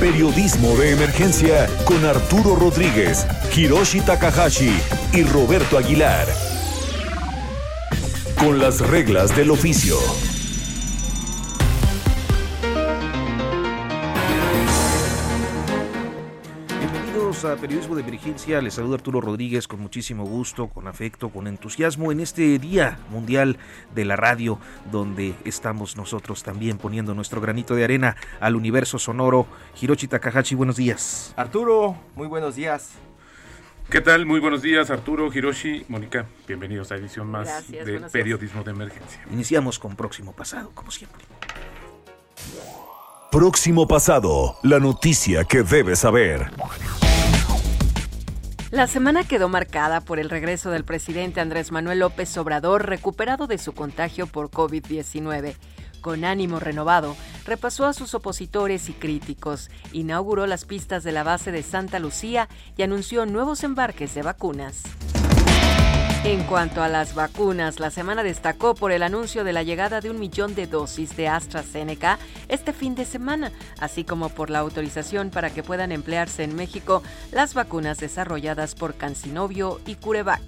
Periodismo de Emergencia con Arturo Rodríguez, Hiroshi Takahashi y Roberto Aguilar. Con las reglas del oficio. Bienvenidos a Periodismo de Emergencia. Les saluda Arturo Rodríguez con muchísimo gusto, con afecto, con entusiasmo en este Día Mundial de la Radio, donde estamos nosotros también poniendo nuestro granito de arena al universo sonoro. Hiroshi Takahashi, buenos días. Arturo, muy buenos días. ¿Qué tal? Muy buenos días, Arturo, Hiroshi, Mónica. Bienvenidos a edición más Gracias, de días. Periodismo de Emergencia. Iniciamos con próximo pasado, como siempre. Próximo pasado, la noticia que debes saber. La semana quedó marcada por el regreso del presidente Andrés Manuel López Obrador recuperado de su contagio por COVID-19. Con ánimo renovado, repasó a sus opositores y críticos, inauguró las pistas de la base de Santa Lucía y anunció nuevos embarques de vacunas. En cuanto a las vacunas, la semana destacó por el anuncio de la llegada de un millón de dosis de AstraZeneca este fin de semana, así como por la autorización para que puedan emplearse en México las vacunas desarrolladas por Cancinovio y Curevac.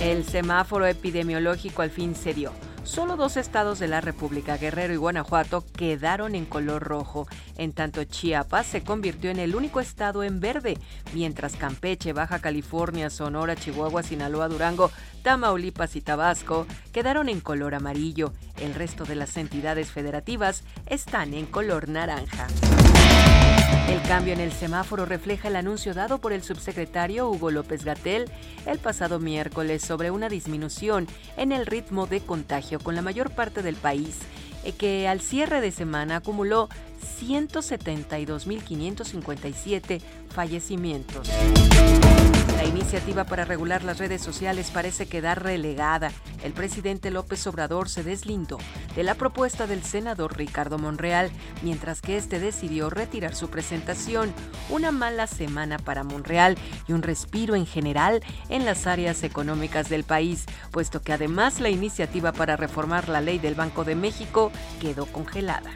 El semáforo epidemiológico al fin se dio. Solo dos estados de la República, Guerrero y Guanajuato, quedaron en color rojo. En tanto, Chiapas se convirtió en el único estado en verde, mientras Campeche, Baja California, Sonora, Chihuahua, Sinaloa, Durango, Tamaulipas y Tabasco quedaron en color amarillo. El resto de las entidades federativas están en color naranja. El cambio en el semáforo refleja el anuncio dado por el subsecretario Hugo López Gatel el pasado miércoles sobre una disminución en el ritmo de contagio con la mayor parte del país, eh, que al cierre de semana acumuló 172.557 fallecimientos. La iniciativa para regular las redes sociales parece quedar relegada. El presidente López Obrador se deslindó de la propuesta del senador Ricardo Monreal, mientras que este decidió retirar su presentación. Una mala semana para Monreal y un respiro en general en las áreas económicas del país, puesto que además la iniciativa para reformar la ley del Banco de México quedó congelada.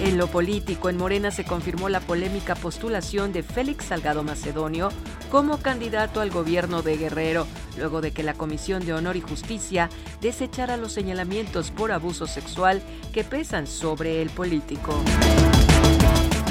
En lo político, en Morena se confirmó la polémica postulación de Félix Salgado Macedonio como candidato al gobierno de Guerrero, luego de que la Comisión de Honor y Justicia desechara los señalamientos por abuso sexual que pesan sobre el político.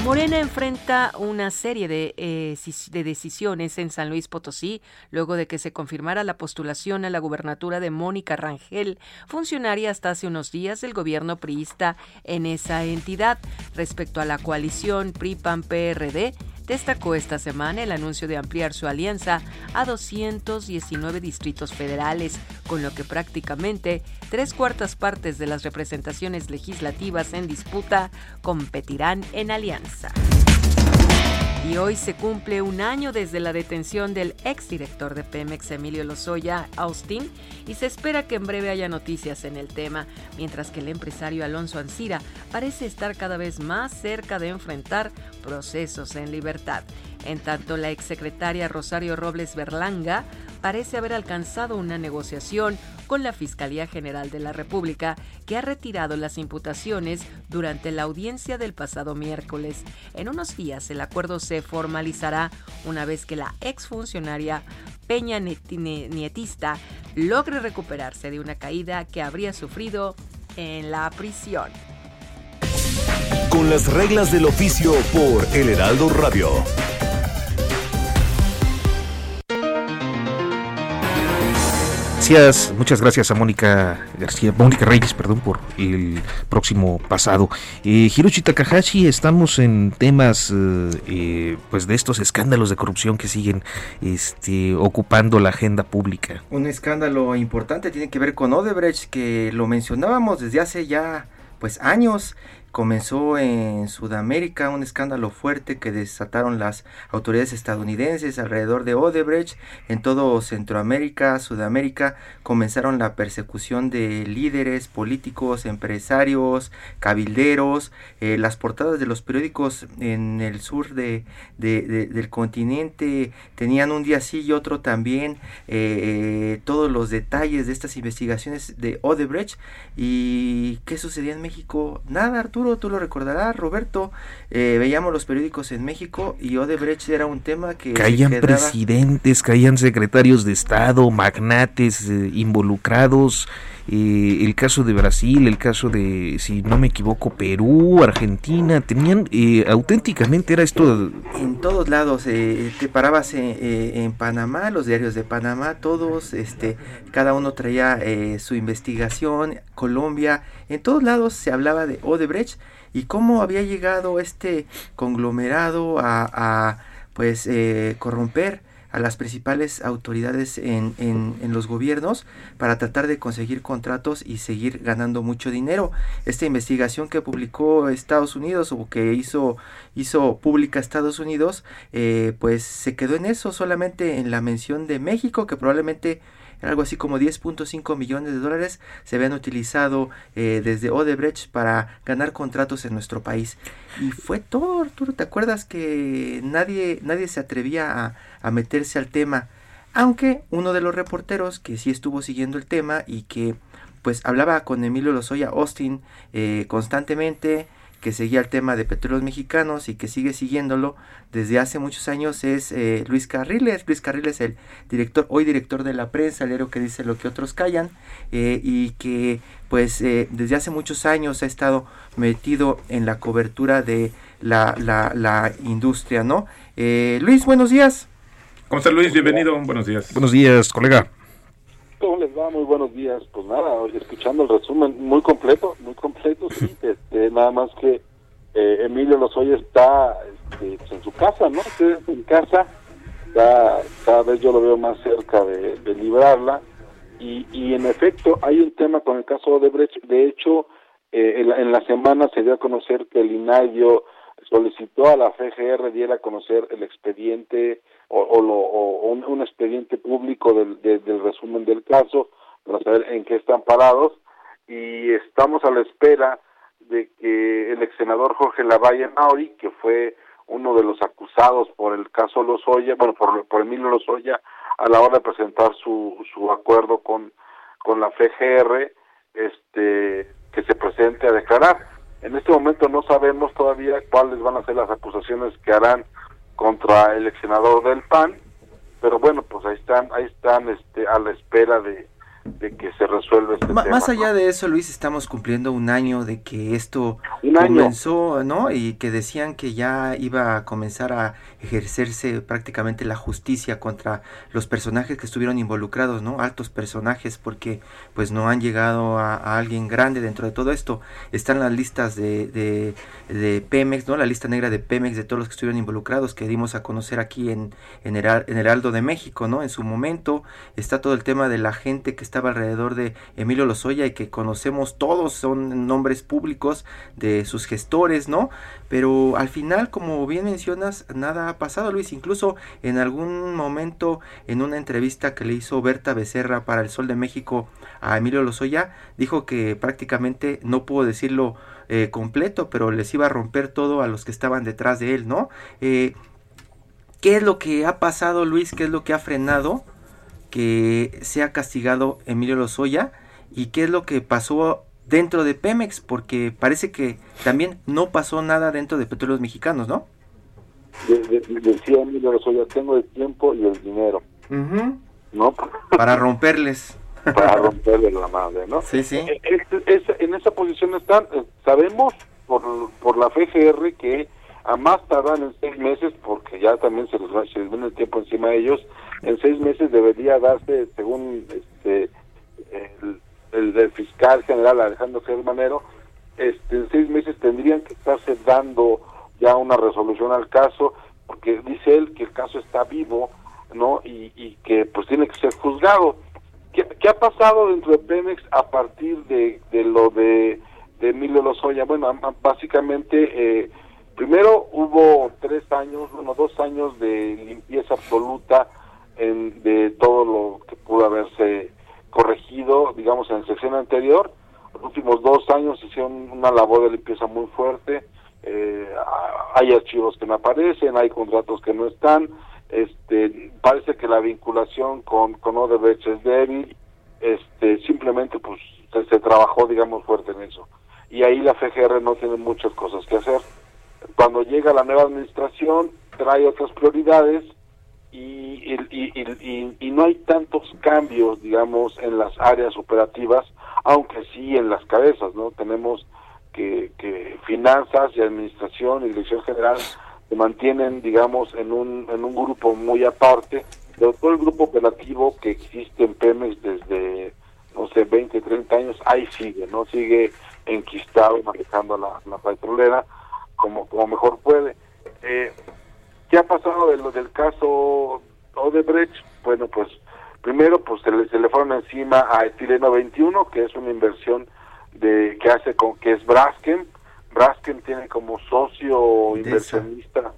Morena enfrenta una serie de, eh, de decisiones en San Luis Potosí luego de que se confirmara la postulación a la gubernatura de Mónica Rangel, funcionaria hasta hace unos días del gobierno priista en esa entidad. Respecto a la coalición PRI-PAN-PRD, destacó esta semana el anuncio de ampliar su alianza a 219 distritos federales, con lo que prácticamente tres cuartas partes de las representaciones legislativas en disputa competirán en alianza. Y hoy se cumple un año desde la detención del exdirector de Pemex, Emilio Lozoya Austin, y se espera que en breve haya noticias en el tema, mientras que el empresario Alonso Ancira parece estar cada vez más cerca de enfrentar procesos en libertad. En tanto, la exsecretaria Rosario Robles Berlanga parece haber alcanzado una negociación con la Fiscalía General de la República, que ha retirado las imputaciones durante la audiencia del pasado miércoles. En unos días el acuerdo se formalizará una vez que la exfuncionaria Peña Nietista logre recuperarse de una caída que habría sufrido en la prisión. Con las reglas del oficio por El Heraldo Radio. Gracias, muchas gracias a Mónica García, Mónica Reyes, perdón, por el próximo pasado. Eh, Hiroshi Takahashi, estamos en temas eh, eh, pues de estos escándalos de corrupción que siguen este, ocupando la agenda pública. Un escándalo importante tiene que ver con Odebrecht, que lo mencionábamos desde hace ya pues años comenzó en Sudamérica un escándalo fuerte que desataron las autoridades estadounidenses alrededor de Odebrecht. En todo Centroamérica, Sudamérica, comenzaron la persecución de líderes políticos, empresarios, cabilderos. Eh, las portadas de los periódicos en el sur de, del continente tenían un día sí y otro también eh, todos los detalles de estas investigaciones de Odebrecht. ¿Y qué sucedía en México? Nada, Arturo tú lo recordarás, Roberto, eh, veíamos los periódicos en México y Odebrecht era un tema que... Caían presidentes, caían secretarios de Estado, magnates eh, involucrados, eh, el caso de Brasil, el caso de, si no me equivoco, Perú, Argentina, tenían, auténticamente era esto... En todos lados, te parabas en, Panamá, los diarios de Panamá, todos, este, cada uno traía su investigación, Colombia, en todos lados se hablaba de Odebrecht y cómo había llegado este conglomerado a, pues eh, corromper a las principales autoridades en, en, los gobiernos para tratar de conseguir contratos y seguir ganando mucho dinero. Esta investigación que publicó Estados Unidos o que hizo, hizo pública Estados Unidos, eh, pues se quedó en eso, solamente en la mención de México, que probablemente algo así como 10.5 millones de dólares se habían utilizado eh, desde Odebrecht para ganar contratos en nuestro país. Y fue todo, Arturo, ¿te acuerdas que nadie, nadie se atrevía a, meterse al tema? Aunque uno de los reporteros que sí estuvo siguiendo el tema y que pues hablaba con Emilio Lozoya Austin eh, constantemente, que seguía el tema de petróleos mexicanos y que sigue siguiéndolo desde hace muchos años es eh, Luis Carriles. Luis Carriles, el director, hoy director de la prensa, el héroe que dice lo que otros callan, eh, y que pues eh, desde hace muchos años ha estado metido en la cobertura de la, la, la industria, ¿no? Luis, buenos días. ¿Cómo está Luis? Bienvenido, buenos días. Buenos días, colega. ¿Cómo les va? Muy buenos días. Pues nada, escuchando el resumen muy completo, muy completo, sí. Este, nada más que eh, Emilio Lozoya está este, pues, en su casa, ¿no? en casa, cada vez yo lo veo más cerca de, librarla. Y, y en efecto, hay un tema con el caso de Brecht. De hecho, eh, en, la, semana se dio a conocer que el INAIO solicitó a la FGR diera a conocer el expediente o, lo, un, expediente público del, del resumen del caso para saber en qué están parados y estamos a la espera de que el ex senador Jorge Lavalle Mauri, que fue uno de los acusados por el caso Lozoya, bueno, por, por Emilio Lozoya, a la hora de presentar su, su acuerdo con, con la FGR, este, que se presente a declarar. En este momento no sabemos todavía cuáles van a ser las acusaciones que harán contra el ex del PAN, pero bueno, pues ahí están, ahí están este, a la espera de, de que se resuelva este tema. Más allá de eso, Luis, estamos cumpliendo un año de que esto comenzó, ¿no? Y que decían que ya iba a comenzar a ejercerse prácticamente la justicia contra los personajes que estuvieron involucrados, ¿no? Altos personajes, porque pues no han llegado a, alguien grande dentro de todo esto. Están las listas de, de, de, Pemex, ¿no? La lista negra de Pemex de todos los que estuvieron involucrados, que dimos a conocer aquí en, en, en Heraldo de México, ¿no? En su momento está todo el tema de la gente que estaba alrededor de Emilio Lozoya y que conocemos todos, son nombres públicos de sus gestores, ¿no? Pero al final, como bien mencionas, nada ha pasado, Luis. Incluso en algún momento, en una entrevista que le hizo Berta Becerra para El Sol de México a Emilio Lozoya, dijo que prácticamente, no puedo decirlo eh, completo, pero les iba a romper todo a los que estaban detrás de él, ¿no? Eh, ¿Qué es lo que ha pasado, Luis? ¿Qué es lo que ha frenado que sea castigado Emilio Lozoya y qué es lo que pasó dentro de Pemex, porque parece que también no pasó nada dentro de Petróleos Mexicanos, ¿no? decía Emilio Lozoya, tengo el tiempo y el dinero, ¿no? Para romperles. Para romperles la madre, ¿no? Sí, sí. E, en esa posición están, eh, sabemos por, por la FGR que a más tardar en seis meses, porque ya también se les, va, viene el tiempo encima de ellos, en seis meses debería darse, según este, del, fiscal general Alejandro Germanero, este, en seis meses tendrían que estarse dando ya una resolución al caso, porque dice él que el caso está vivo, ¿no? Y, y que pues tiene que ser juzgado. ¿Qué, ha pasado dentro de Pemex a partir de, de lo de, de Emilio Lozoya? Bueno, básicamente, eh, primero hubo tres años, bueno, dos años de limpieza absoluta en, de todo lo que pudo haberse corregido, digamos, en la sección anterior. Los últimos dos años hicieron una labor de limpieza muy fuerte. Eh, hay archivos que no aparecen, hay contratos que no están, este parece que la vinculación con, con Odebrecht es débil, este simplemente pues se, trabajó digamos fuerte en eso y ahí la FGR no tiene muchas cosas que hacer. Cuando llega la nueva administración trae otras prioridades y, no hay tantos cambios, digamos, en las áreas operativas, aunque sí en las cabezas, ¿no? Tenemos que, que finanzas y administración y dirección general se mantienen, digamos, en un, en un grupo muy aparte, pero todo el grupo operativo que existe en Pemex desde, no sé, 20, 30 años, ahí sigue, ¿no? Sigue enquistado manejando la, la petrolera como, como mejor puede. Eh, ¿Qué ha pasado de lo del caso Odebrecht? Bueno, pues primero pues se le, se le fueron encima a Etileno 21, que es una inversión de que hace con que es Braskem, Braskem tiene como socio inversionista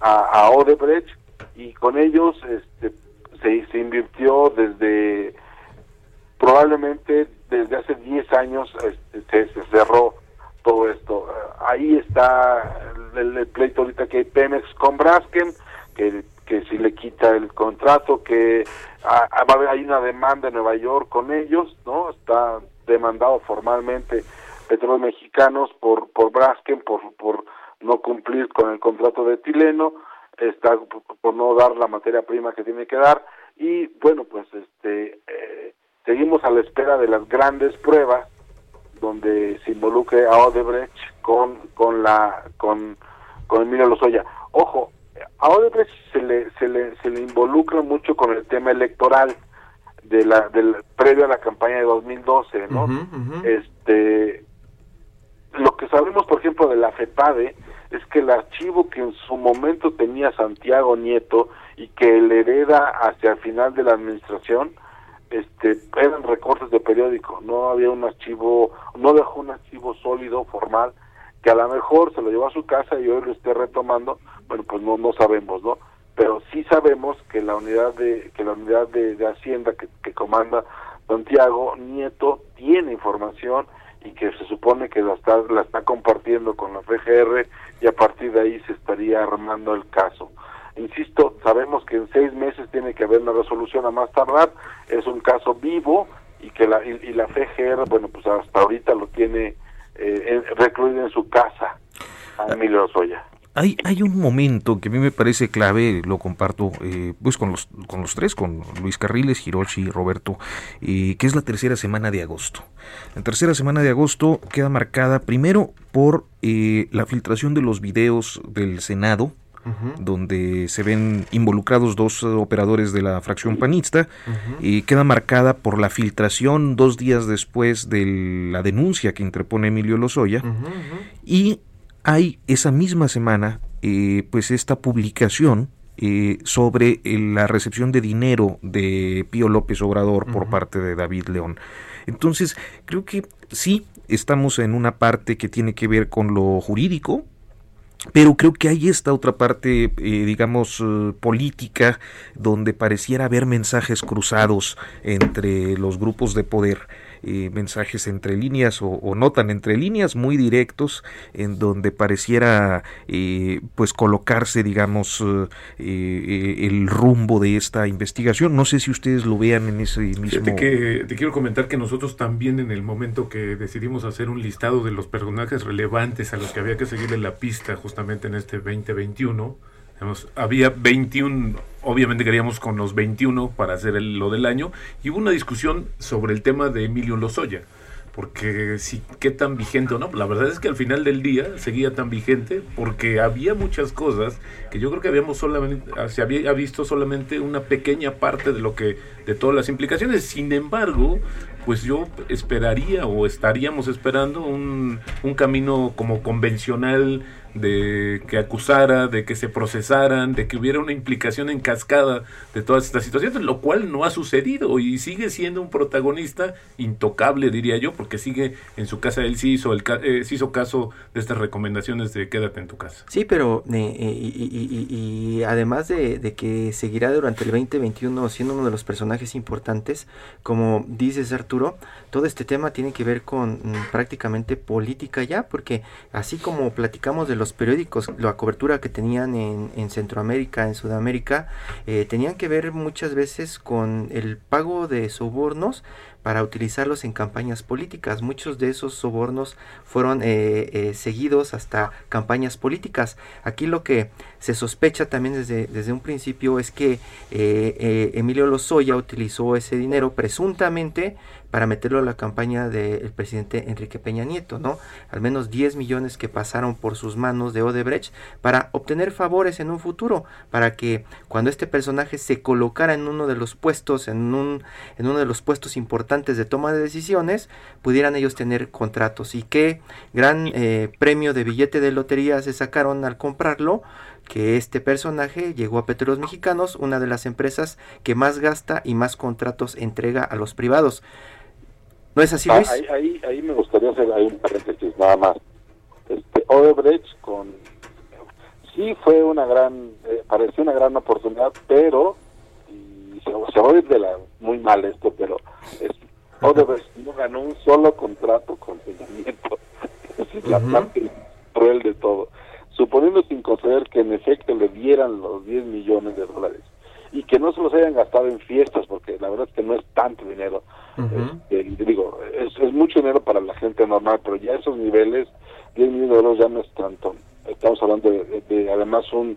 a, Odebrecht y con ellos este, se, se invirtió desde probablemente desde hace 10 años este, se, cerró todo esto. Ahí está el, pleito ahorita que hay Pemex con Braskem, que, que si le quita el contrato, que hay una demanda en Nueva York con ellos, ¿no? Está demandado formalmente petróleos mexicanos por por Braskem por por no cumplir con el contrato de etileno está por no dar la materia prima que tiene que dar y bueno pues este eh, seguimos a la espera de las grandes pruebas donde se involucre a Odebrecht con con la con con Emilio Lozoya. Ojo a Odebrecht se le se le se le involucra mucho con el tema electoral de la del previo a la campaña de 2012 no este lo que sabemos, por ejemplo, de la FEPADE es que el archivo que en su momento tenía Santiago Nieto y que le hereda hacia el final de la administración, este, eran recortes de periódico, no había un archivo, no dejó un archivo sólido, formal, que a lo mejor se lo llevó a su casa y hoy lo esté retomando, bueno, pues no, no sabemos, ¿no? Pero sí sabemos que la unidad de, que la unidad de, de Hacienda que, que comanda Santiago Nieto tiene información y que se supone que la está, la está compartiendo con la FGR y a partir de ahí se estaría armando el caso. Insisto, sabemos que en seis meses tiene que haber una resolución a más tardar, es un caso vivo y que la, y, la FGR, bueno, pues hasta ahorita lo tiene eh, recluido en su casa, a Emilio Soya. Hay, hay un momento que a mí me parece clave, lo comparto eh, pues con los, con los tres, con Luis Carriles, Hiroshi y Roberto, eh, que es la tercera semana de agosto. La tercera semana de agosto queda marcada primero por eh, la filtración de los videos del Senado, donde se ven involucrados dos operadores de la fracción panista, y queda marcada por la filtración dos días después de la denuncia que interpone Emilio Lozoya, y hay esa misma semana eh, pues esta publicación eh, sobre eh, la recepción de dinero de Pío López Obrador por parte de David León. Entonces, creo que sí, estamos en una parte que tiene que ver con lo jurídico, pero creo que hay esta otra parte, digamos, política, donde pareciera haber mensajes cruzados entre los grupos de poder eh, mensajes entre líneas o, notan entre líneas muy directos en donde pareciera eh, pues colocarse digamos eh, el rumbo de esta investigación. No sé si ustedes lo vean en ese mismo te quiero comentar que nosotros también en el momento que decidimos hacer un listado de los personajes relevantes a los que había que seguirle la pista justamente en este 2021 había 21, obviamente queríamos con los 21 para hacer lo del año, y hubo una discusión sobre el tema de Emilio Lozoya, porque sí, qué tan vigente o no. La verdad es que al final del día seguía tan vigente porque había muchas cosas que yo creo que habíamos solamente, se había visto solamente una pequeña parte de lo que, de todas las implicaciones. Sin embargo, pues yo esperaría o estaríamos esperando un, un camino como convencional de que acusara, de que se procesaran, de que hubiera una implicación en cascada de todas estas situaciones, lo cual no ha sucedido y sigue siendo un protagonista intocable, diría yo, porque sigue en su casa, él sí hizo, el, eh, hizo caso de estas recomendaciones de quédate en tu casa. Sí, pero eh, eh, y, además de, de, que seguirá durante el 2021 siendo uno de los personajes importantes, como dices Arturo, todo este tema tiene que ver con mm, prácticamente política ya, porque así como platicamos de los periódicos, la cobertura que tenían en, Centroamérica, en Sudamérica, eh, tenían que ver muchas veces con el pago de sobornos para utilizarlos en campañas políticas. Muchos de esos sobornos fueron eh, eh, seguidos hasta campañas políticas. Aquí lo que se sospecha también desde, desde un principio es que Emilio Lozoya utilizó ese dinero presuntamente para meterlo a la campaña del presidente Enrique Peña Nieto, ¿no? Al menos 10 millones que pasaron por sus manos de Odebrecht para obtener favores en un futuro, para que cuando este personaje se colocara en uno de los puestos, en, un, en uno de los puestos importantes de toma de decisiones, pudieran ellos tener contratos. Y qué gran eh, premio de billete de lotería se sacaron al comprarlo, que este personaje llegó a Petróleos Mexicanos, una de las empresas que más gasta y más contratos entrega a los privados. ¿No es así, ah, Luis? ahí, ahí, me gustaría hacer ahí un paréntesis nada más. Este, Odebrecht con sí fue una gran, eh, pareció una gran oportunidad, pero y se, se va a ir de la muy mal esto, pero es, Odebrecht no ganó un solo contrato con Nieto. Esa es la parte cruel de todo. Suponiendo sin conceder que en efecto le dieran los 10 millones de dólares y que no se los hayan gastado en fiestas, porque la verdad es que no es tanto dinero, este, digo, es, mucho dinero para la gente normal, pero ya esos niveles, 10 millones de euros ya no es tanto. Estamos hablando de, además un,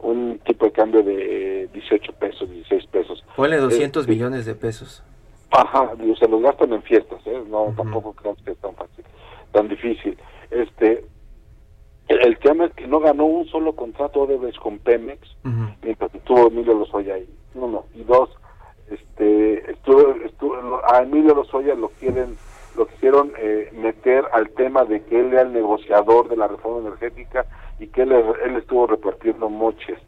un tipo de cambio de 18 pesos, 16 pesos. Ponle 200 este, millones de pesos. Ajá, se los gastan en fiestas, ¿eh? no, tampoco creo que es tan fácil, tan difícil. Este, el, tema es que no ganó un solo contrato de vez con Pemex, mientras estuvo Emilio Lozoya ahí. Uno. Y dos, este estuvo, a Emilio Lozoya lo quieren lo quisieron eh, meter al tema de que él era el negociador de la reforma energética y que él, él estuvo repartiendo moches.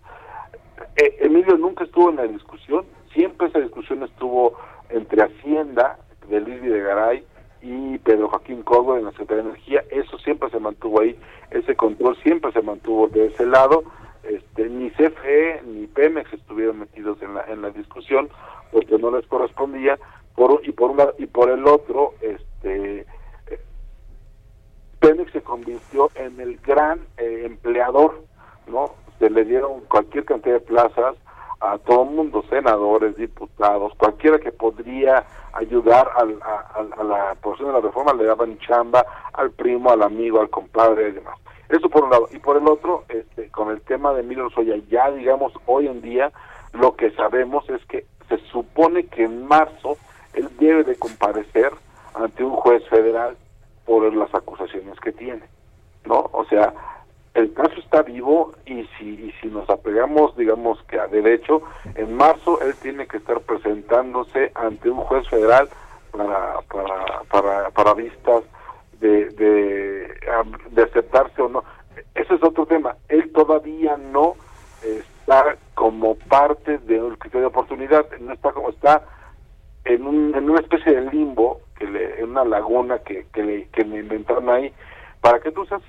Eh, Emilio nunca estuvo en la discusión, siempre esa discusión estuvo entre Hacienda de Luis Videgaray y Pedro Joaquín Córdoba en la Secretaría de Energía, eso siempre se mantuvo ahí, ese control siempre se mantuvo de ese lado, este, ni CFE ni Pemex estuvieron metidos en la, en la discusión, porque no les correspondía. Por y por una y por el otro este Pemex se convirtió en el gran eh, empleador no se le dieron cualquier cantidad de plazas a todo el mundo senadores diputados cualquiera que podría ayudar al, a, la aprobación de la reforma le daban chamba al primo al amigo al compadre y demás eso por un lado y por el otro este con el tema de Emilio Soya ya digamos hoy en día lo que sabemos es que se supone que en marzo él debe de comparecer ante un juez federal por las acusaciones que tiene, ¿no? O sea, el caso está vivo y si, y si nos apegamos, digamos que a derecho, en marzo él tiene que estar presentándose ante un juez federal para, para, para, para vistas de, de, de aceptarse o no. Ese es otro tema. Él todavía no está como parte del criterio de oportunidad, no está como está en, un, en una especie de limbo, que le, en una laguna que, que, le, que le inventaron ahí, para que tú seas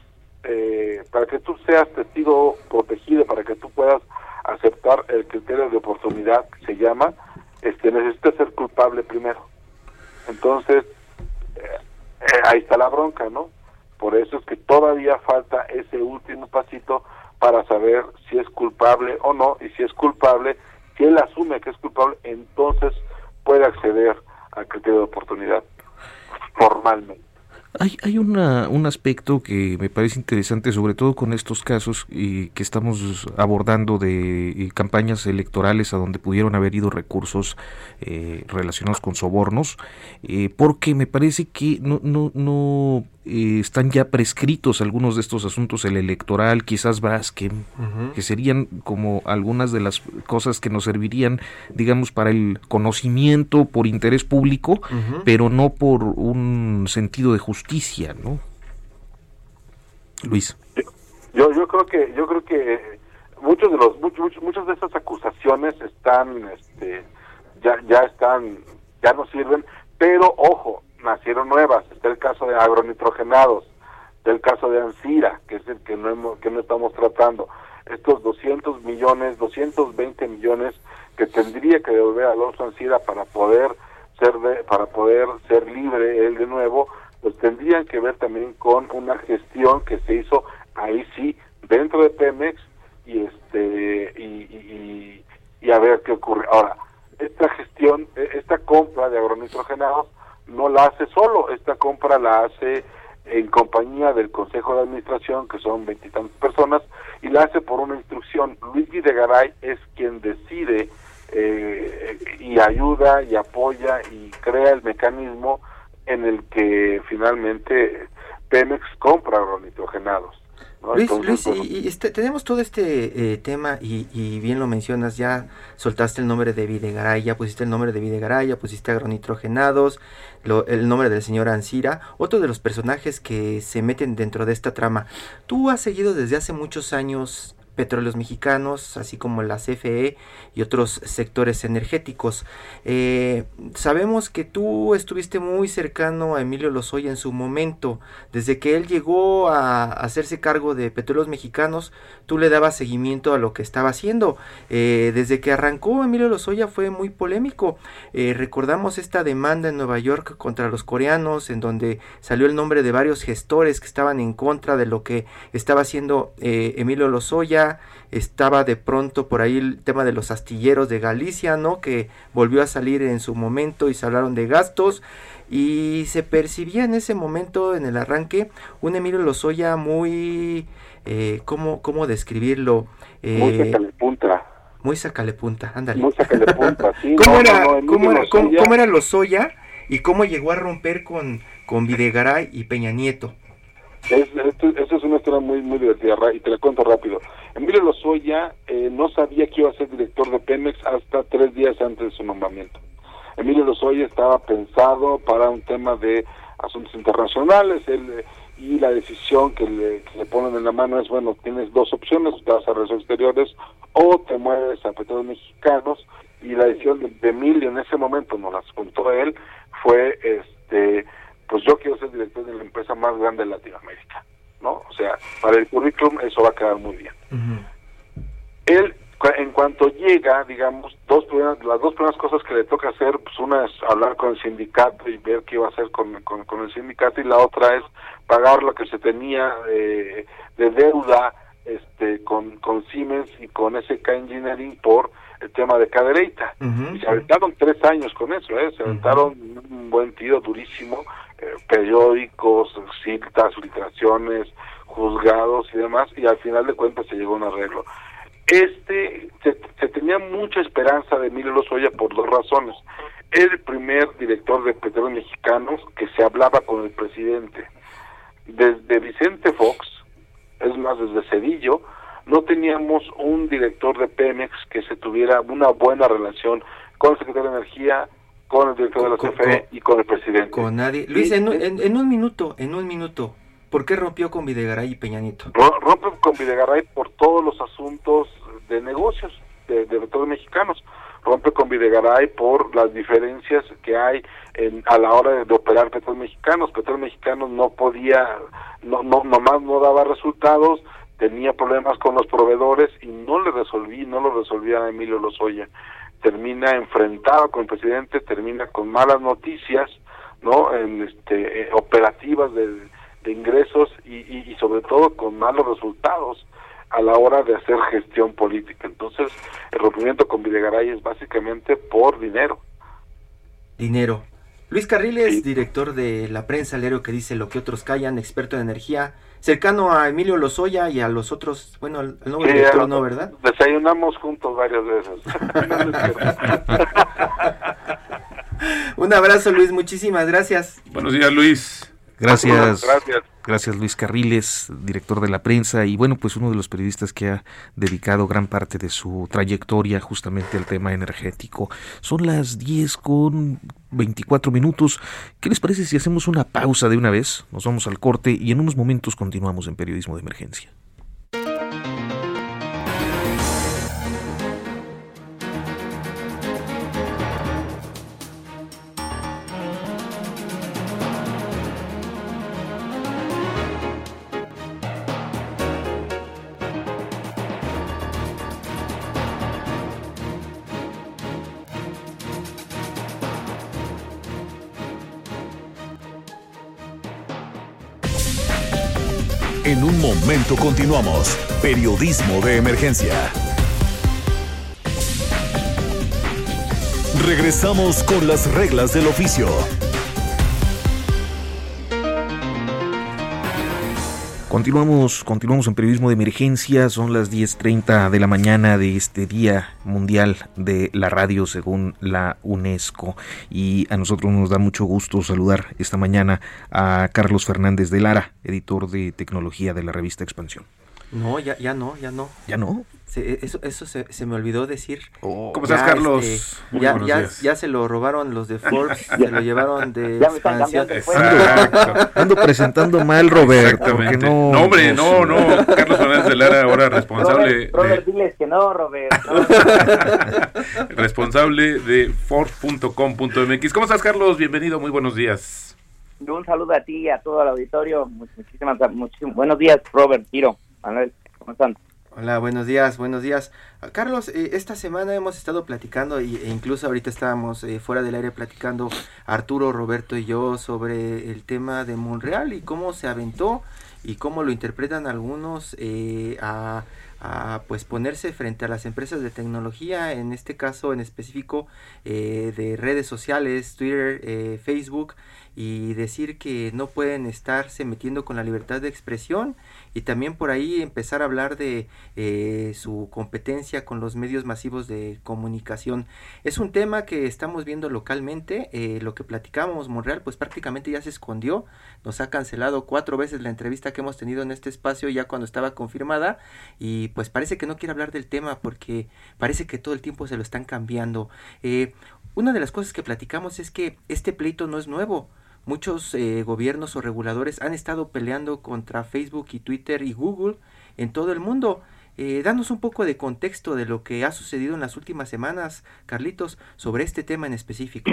eh, para que tú seas testigo protegido, para que tú puedas aceptar el criterio de oportunidad que se llama, este necesitas ser culpable primero. Entonces, eh, eh, ahí está la bronca, ¿no? Por eso es que todavía falta ese último pasito para saber si es culpable o no, y si es culpable, si él asume que es culpable, entonces puede acceder al criterio de oportunidad formalmente. Hay, hay una, un aspecto que me parece interesante, sobre todo con estos casos y que estamos abordando de campañas electorales a donde pudieron haber ido recursos eh, relacionados con sobornos, eh, porque me parece que no, no, no eh, están ya prescritos algunos de estos asuntos, el electoral, quizás Braskem, que serían como algunas de las cosas que nos servirían, digamos, para el conocimiento por interés público, pero no por un sentido de justicia justicia, ¿no? Luis. Yo, yo creo que yo creo que muchos de los muchos, muchas de estas acusaciones están este ya ya están ya no sirven, pero ojo, nacieron nuevas, está el caso de agronitrogenados, está el caso de Ansira, que es el que no que no estamos tratando. Estos 200 millones, 220 millones que tendría que devolver Alonso Ansira para poder ser para poder ser libre él de nuevo, pues tendrían que ver también con una gestión que se hizo ahí sí dentro de Pemex y este y, y, a ver qué ocurre ahora esta gestión e, esta compra de agronitrogenados no la hace solo esta compra la hace en compañía del Consejo de Administración, que son veintitantas personas, y la hace por una instrucción. Luis Videgaray es quien decide eh, y ayuda y apoya y crea el mecanismo en el que finalmente Pemex compra Luis, Luis y, este, tenemos todo este eh, tema y, bien lo mencionas, ya soltaste el nombre de Videgaray, ya pusiste el nombre de Videgaray, ya pusiste agronitrogenados, el nombre del señor Ansira, otro de los personajes que se meten dentro de esta trama. Tú has seguido desde hace muchos años petróleos mexicanos, así como la CFE y otros sectores energéticos. Eh, sabemos que tú estuviste muy cercano a Emilio Lozoya en su momento. Desde que él llegó a hacerse cargo de petróleos mexicanos, tú le dabas seguimiento a lo que estaba haciendo. Eh, desde que arrancó Emilio Lozoya fue muy polémico. Eh, recordamos esta demanda en Nueva York contra los coreanos, en donde salió el nombre de varios gestores que estaban en contra de lo que estaba haciendo Emilio Lozoya estaba de pronto por ahí el tema de los astilleros de Galicia, ¿no? Que volvió a salir en su momento y se hablaron de gastos y se percibía en ese momento, en el arranque, un Emilio Lozoya muy, eh, ¿cómo, ¿cómo describirlo? Eh, muy sacalepunta. Muy sacalepunta, ándale. Muy sacalepunta, sí. ¿Cómo, era, ¿cómo, era, cómo, era Lozoya y cómo llegó a romper con, con Videgaray y Peña Nieto? Es, es una historia muy, muy divertida y te la cuento rápido. Emilio Lozoya eh, no sabía que iba a ser director de Pemex hasta tres días antes de su nombramiento. Emilio Lozoya estaba pensado para un tema de asuntos internacionales eh, y la decisión que le, ponen en la mano es, bueno, tienes dos opciones, te vas a relaciones exteriores o te mueves a petróleos mexicanos y la decisión de, Emilio en ese momento, nos las contó él, fue, este pues yo quiero ser director de la empresa más grande de Latinoamérica. ¿No? O sea, para el currículum eso va a quedar muy bien. Él, en cuanto llega, digamos, dos las dos primeras cosas que le toca hacer, pues una es hablar con el sindicato y ver qué va a hacer con, con, el sindicato y la otra es pagar lo que se tenía de deuda este con, con Siemens y con SK Engineering por el tema de Cadereyta. Y se aventaron tres años con eso, ¿eh? se aventaron un buen tiro durísimo periódicos, citas, filtraciones, juzgados y demás, y al final de cuentas se llegó a un arreglo. Este, se, tenía mucha esperanza de Emilio Lozoya por dos razones. el primer director de Petróleos Mexicanos que se hablaba con el presidente. Desde Vicente Fox, es más, desde Cedillo, no teníamos un director de Pemex que se tuviera una buena relación con el secretario de Energía, con el director de la CFE y con el presidente. Con nadie. Luis, en, un minuto, en un minuto, ¿por qué rompió con Videgaray y Peñanito? Rompe con Videgaray por todos los asuntos de negocios de, de todos mexicanos. Rompe con Videgaray por las diferencias que hay en, a la hora de, operar petróleos mexicanos. Petróleos mexicanos no podía, no, no, nomás no daba resultados, tenía problemas con los proveedores y no le resolví, no lo resolvía a Emilio Lozoya termina enfrentado con el presidente, termina con malas noticias, ¿no? En este, eh, operativas de, ingresos y, y, sobre todo con malos resultados a la hora de hacer gestión política. Entonces, el rompimiento con Videgaray es básicamente por dinero. Dinero. Luis Carriles, director de la prensa, el que dice lo que otros callan, experto en energía, cercano a Emilio Lozoya y a los otros, bueno, el nuevo director no, ¿verdad? Desayunamos juntos varias veces. Un abrazo Luis, muchísimas gracias. Buenos días Luis. Gracias. Gracias. Gracias Luis Carriles, director de la prensa y bueno, pues uno de los periodistas que ha dedicado gran parte de su trayectoria justamente al tema energético. Son las 10 con 24 minutos. ¿Qué les parece si hacemos una pausa de una vez? Nos vamos al corte y en unos momentos continuamos en Periodismo de Emergencia. Momento continuamos. Periodismo de emergencia. Regresamos con las reglas del oficio. Continuamos, continuamos en periodismo de emergencia, son las 10.30 de la mañana de este Día Mundial de la Radio según la UNESCO y a nosotros nos da mucho gusto saludar esta mañana a Carlos Fernández de Lara, editor de tecnología de la revista Expansión. No, ya, ya no, ya no. ¿Ya no? E, eso eso se, se, me olvidó decir. Oh. ¿Cómo estás, Carlos? Este, ya, ya, ya, se lo robaron los de Forbes, se lo llevaron de ya me están cambiando Ando presentando mal, Roberto. No, no, hombre, no, no. Carlos Fernández de Lara, ahora responsable. Robert, de... diles que no, Robert. responsable de Forbes.com.mx. ¿Cómo estás, Carlos? Bienvenido, muy buenos días. Un saludo a ti y a todo el auditorio. Muchísimas, muchísimas buenos días, Robert, Tiro. Manuel, ¿cómo están? Hola, buenos días, buenos días. Ah, Carlos, eh, esta semana hemos estado platicando y, e incluso ahorita estábamos eh, fuera del aire platicando Arturo, Roberto y yo sobre el tema de Monreal y cómo se aventó y cómo lo interpretan algunos eh, a, a, pues ponerse frente a las empresas de tecnología, en este caso en específico de redes sociales, Twitter, Facebook, y decir que no pueden estarse metiendo con la libertad de expresión y también por ahí empezar a hablar de eh, su competencia con los medios masivos de comunicación. Es un tema que estamos viendo localmente, eh, lo que platicábamos Monreal pues prácticamente ya se escondió, nos ha cancelado cuatro veces la entrevista que hemos tenido en este espacio ya cuando estaba confirmada y pues parece que no quiere hablar del tema porque parece que todo el tiempo se lo están cambiando. Eh, una de las cosas que platicamos es que este pleito no es nuevo muchos eh, gobiernos o reguladores han estado peleando contra Facebook y Twitter y Google en todo el mundo. Eh, danos un poco de contexto de lo que ha sucedido en las últimas semanas, Carlitos, sobre este tema en específico.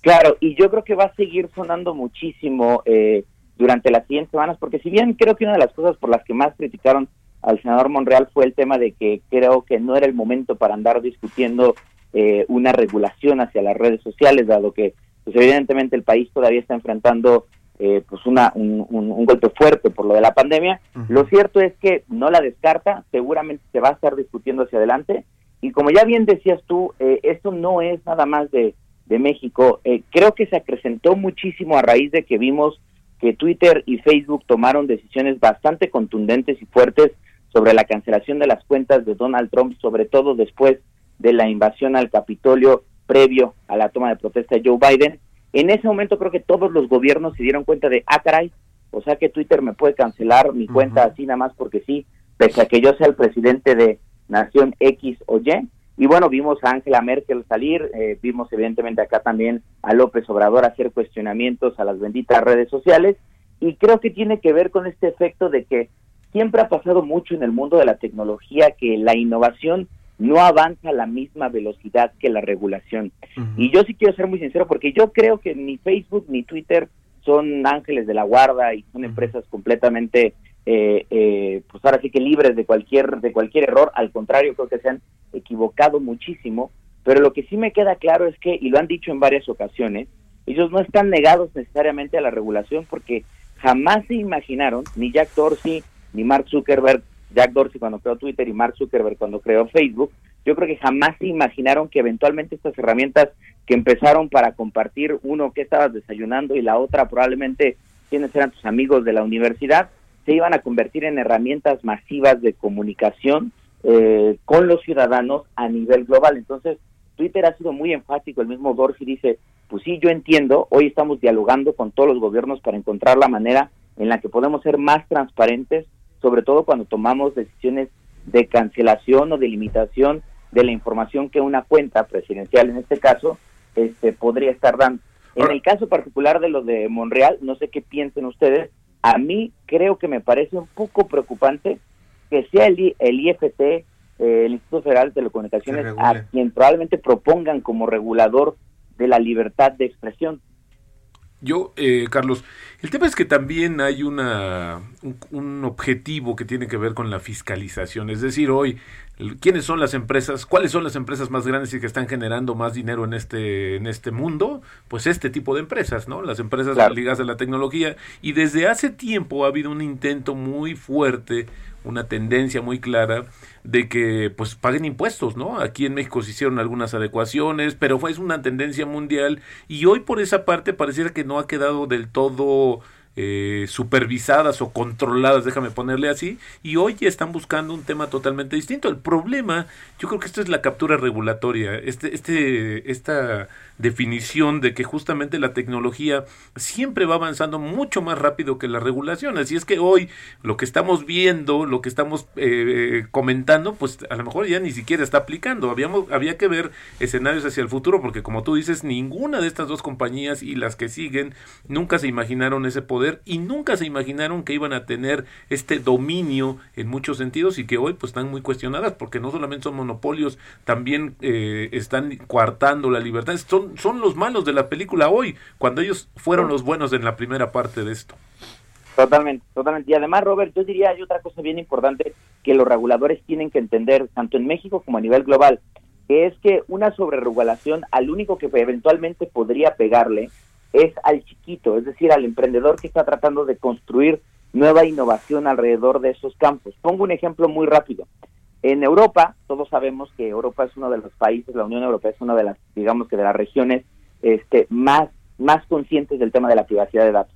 Claro, y yo creo que va a seguir sonando muchísimo eh, durante las siguientes semanas, porque si bien creo que una de las cosas por las que más criticaron al senador Monreal fue el tema de que creo que no era el momento para andar discutiendo eh, una regulación hacia las redes sociales, dado que pues evidentemente el país todavía está enfrentando eh, pues una, un, golpe fuerte por lo de la pandemia. Lo cierto es que no la descarta, seguramente se va a estar discutiendo hacia adelante. Y como ya bien decías tú, eh, esto no es nada más de, de México. Eh, creo que se acrecentó muchísimo a raíz de que vimos que Twitter y Facebook tomaron decisiones bastante contundentes y fuertes sobre la cancelación de las cuentas de Donald Trump, sobre todo después de la invasión al Capitolio previo a la toma de protesta de Joe Biden. En ese momento creo que todos los gobiernos se dieron cuenta de, ah, caray, o sea que Twitter me puede cancelar mi cuenta así nada más porque sí, pese a que yo sea el presidente de Nación X o Y. Y bueno, vimos a Angela Merkel salir, eh, vimos evidentemente acá también a López Obrador hacer cuestionamientos a las benditas redes sociales. Y creo que tiene que ver con este efecto de que siempre ha pasado mucho en el mundo de la tecnología que la innovación no avanza a la misma velocidad que la regulación. Y yo sí quiero ser muy sincero porque yo creo que ni Facebook ni Twitter son ángeles de la guarda y son empresas completamente, eh, eh, pues ahora sí que libres de cualquier, de cualquier error. Al contrario, creo que se han equivocado muchísimo. Pero lo que sí me queda claro es que, y lo han dicho en varias ocasiones, ellos no están negados necesariamente a la regulación porque jamás se imaginaron, ni Jack Dorsey, ni Mark Zuckerberg, Jack Dorsey cuando creó Twitter y Mark Zuckerberg cuando creó Facebook, yo creo que jamás se imaginaron que eventualmente estas herramientas que empezaron para compartir uno que estabas desayunando y la otra probablemente quienes eran tus amigos de la universidad, se iban a convertir en herramientas masivas de comunicación eh, con los ciudadanos a nivel global. Entonces, Twitter ha sido muy enfático, el mismo Dorsey dice, pues sí, yo entiendo, hoy estamos dialogando con todos los gobiernos para encontrar la manera en la que podemos ser más transparentes, sobre todo cuando tomamos decisiones de cancelación o de limitación de la información que una cuenta presidencial en este caso este podría estar dando. En el caso particular de lo de Monreal, no sé qué piensen ustedes, a mí creo que me parece un poco preocupante que sea el, el IFT, eh, el Instituto Federal de Telecomunicaciones, a quien probablemente propongan como regulador de la libertad de expresión. Yo, eh, Carlos, el tema es que también hay una, un, objetivo que tiene que ver con la fiscalización. Es decir, hoy, ¿quiénes son las empresas? ¿Cuáles son las empresas más grandes y que están generando más dinero en este, en este mundo? Pues este tipo de empresas, ¿no? Las empresas ligadas a la tecnología. Y desde hace tiempo ha habido un intento muy fuerte una tendencia muy clara de que pues paguen impuestos, ¿no? Aquí en México se hicieron algunas adecuaciones, pero fue es una tendencia mundial y hoy por esa parte pareciera que no ha quedado del todo eh, supervisadas o controladas, déjame ponerle así, y hoy están buscando un tema totalmente distinto. El problema, yo creo que esto es la captura regulatoria, este, este, esta definición de que justamente la tecnología siempre va avanzando mucho más rápido que la regulación. Así es que hoy lo que estamos viendo, lo que estamos eh, comentando, pues a lo mejor ya ni siquiera está aplicando. Habíamos, había que ver escenarios hacia el futuro, porque como tú dices, ninguna de estas dos compañías y las que siguen nunca se imaginaron ese poder y nunca se imaginaron que iban a tener este dominio en muchos sentidos y que hoy pues están muy cuestionadas porque no solamente son monopolios, también eh, están coartando la libertad. Son son, los malos de la película hoy, cuando ellos fueron los buenos en la primera parte de esto. Totalmente, totalmente. Y además, Robert, yo diría hay otra cosa bien importante que los reguladores tienen que entender, tanto en México como a nivel global, que es que una sobreregulación al único que eventualmente podría pegarle es al chiquito, es decir, al emprendedor que está tratando de construir nueva innovación alrededor de esos campos. Pongo un ejemplo muy rápido. En Europa, todos sabemos que Europa es uno de los países, la Unión Europea es una de las, digamos que de las regiones este, más, más conscientes del tema de la privacidad de datos.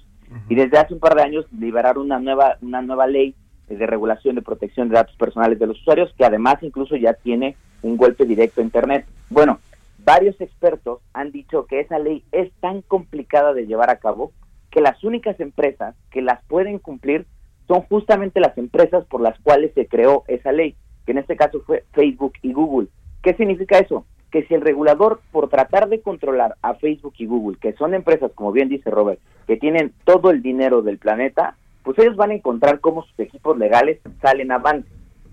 Y desde hace un par de años liberaron una nueva, una nueva ley de regulación de protección de datos personales de los usuarios, que además incluso ya tiene un golpe directo a Internet. Bueno, varios expertos han dicho que esa ley es tan complicada de llevar a cabo que las únicas empresas que las pueden cumplir son justamente las empresas por las cuales se creó esa ley que en este caso fue Facebook y Google. ¿Qué significa eso? Que si el regulador, por tratar de controlar a Facebook y Google, que son empresas, como bien dice Robert, que tienen todo el dinero del planeta, pues ellos van a encontrar cómo sus equipos legales salen avante.